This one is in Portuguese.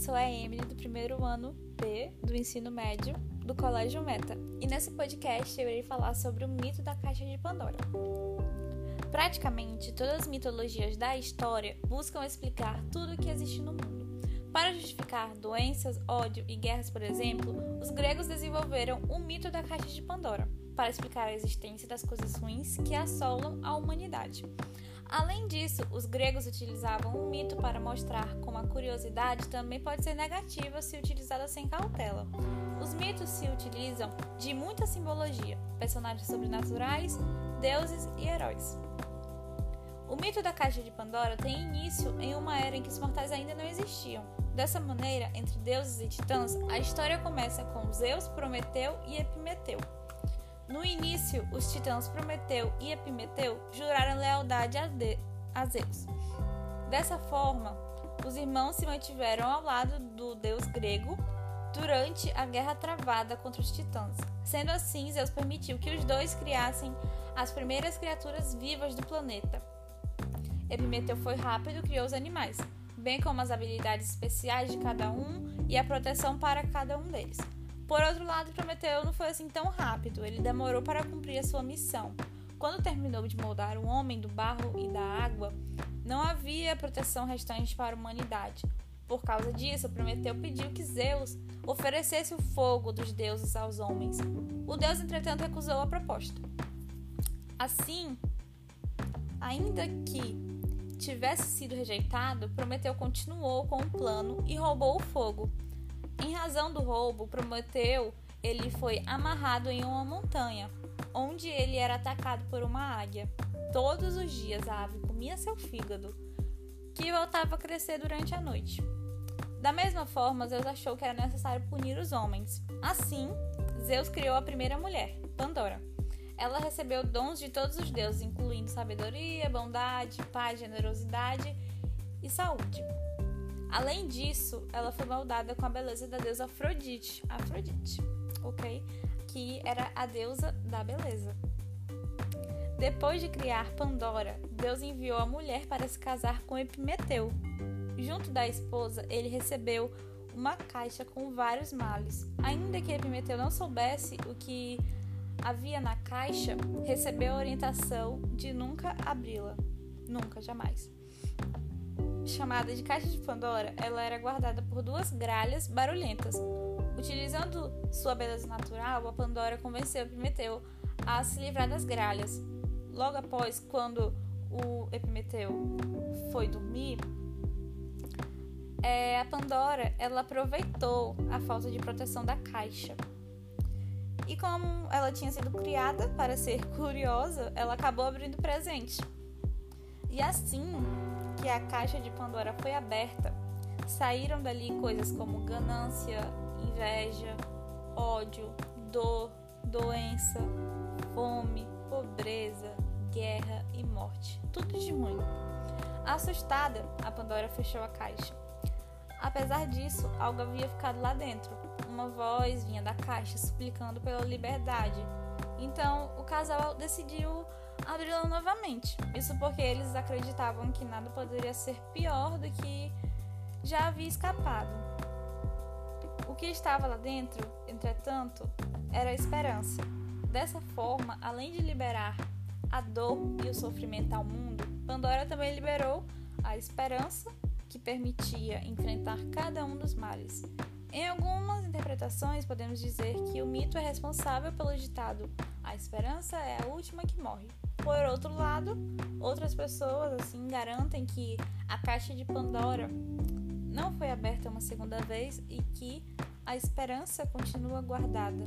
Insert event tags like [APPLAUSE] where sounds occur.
sou a Emily do primeiro ano B do ensino médio do Colégio Meta. E nesse podcast eu irei falar sobre o mito da caixa de Pandora. Praticamente todas as mitologias da história buscam explicar tudo o que existe no mundo. Para justificar doenças, ódio e guerras, por exemplo, os gregos desenvolveram o mito da caixa de Pandora para explicar a existência das coisas ruins que assolam a humanidade. Além disso, os gregos utilizavam o mito para mostrar como a curiosidade também pode ser negativa se utilizada sem cautela. Os mitos se utilizam de muita simbologia, personagens sobrenaturais, deuses e heróis. O mito da caixa de Pandora tem início em uma era em que os mortais ainda não existiam. Dessa maneira, entre deuses e titãs, a história começa com Zeus, Prometeu e Epimeteu. No início, os titãs Prometeu e Epimeteu juraram lealdade a, de a Zeus. Dessa forma, os irmãos se mantiveram ao lado do deus grego durante a guerra travada contra os titãs. Sendo assim, Zeus permitiu que os dois criassem as primeiras criaturas vivas do planeta. Epimeteu foi rápido e criou os animais, bem como as habilidades especiais de cada um e a proteção para cada um deles. Por outro lado, Prometeu não foi assim tão rápido, ele demorou para cumprir a sua missão. Quando terminou de moldar o homem do barro e da água, não havia proteção restante para a humanidade. Por causa disso, Prometeu pediu que Zeus oferecesse o fogo dos deuses aos homens. O deus, entretanto, recusou a proposta. Assim, ainda que tivesse sido rejeitado, Prometeu continuou com o plano e roubou o fogo. Em razão do roubo, Prometeu ele foi amarrado em uma montanha, onde ele era atacado por uma águia. Todos os dias a ave comia seu fígado, que voltava a crescer durante a noite. Da mesma forma, Zeus achou que era necessário punir os homens. Assim, Zeus criou a primeira mulher, Pandora. Ela recebeu dons de todos os deuses, incluindo sabedoria, bondade, paz, generosidade e saúde. Além disso, ela foi moldada com a beleza da deusa Afrodite, Afrodite, ok? Que era a deusa da beleza. Depois de criar Pandora, Deus enviou a mulher para se casar com Epimeteu. Junto da esposa, ele recebeu uma caixa com vários males. Ainda que Epimeteu não soubesse o que havia na caixa, recebeu a orientação de nunca abri-la. Nunca, jamais chamada de Caixa de Pandora, ela era guardada por duas gralhas barulhentas. Utilizando sua beleza natural, a Pandora convenceu Epimeteu a se livrar das gralhas. Logo após, quando o Epimeteu foi dormir, é, a Pandora ela aproveitou a falta de proteção da caixa. E como ela tinha sido criada para ser [LAUGHS] curiosa, ela acabou abrindo presente. E assim, que a caixa de Pandora foi aberta, saíram dali coisas como ganância, inveja, ódio, dor, doença, fome, pobreza, guerra e morte. Tudo de ruim. Assustada, a Pandora fechou a caixa. Apesar disso, algo havia ficado lá dentro. Uma voz vinha da caixa suplicando pela liberdade. Então, o casal decidiu abri-la novamente. Isso porque eles acreditavam que nada poderia ser pior do que já havia escapado. O que estava lá dentro, entretanto, era a esperança. Dessa forma, além de liberar a dor e o sofrimento ao mundo, Pandora também liberou a esperança que permitia enfrentar cada um dos males. Em algumas interpretações, podemos dizer que o mito é responsável pelo ditado: a esperança é a última que morre. Por outro lado, outras pessoas assim garantem que a caixa de Pandora não foi aberta uma segunda vez e que a esperança continua guardada.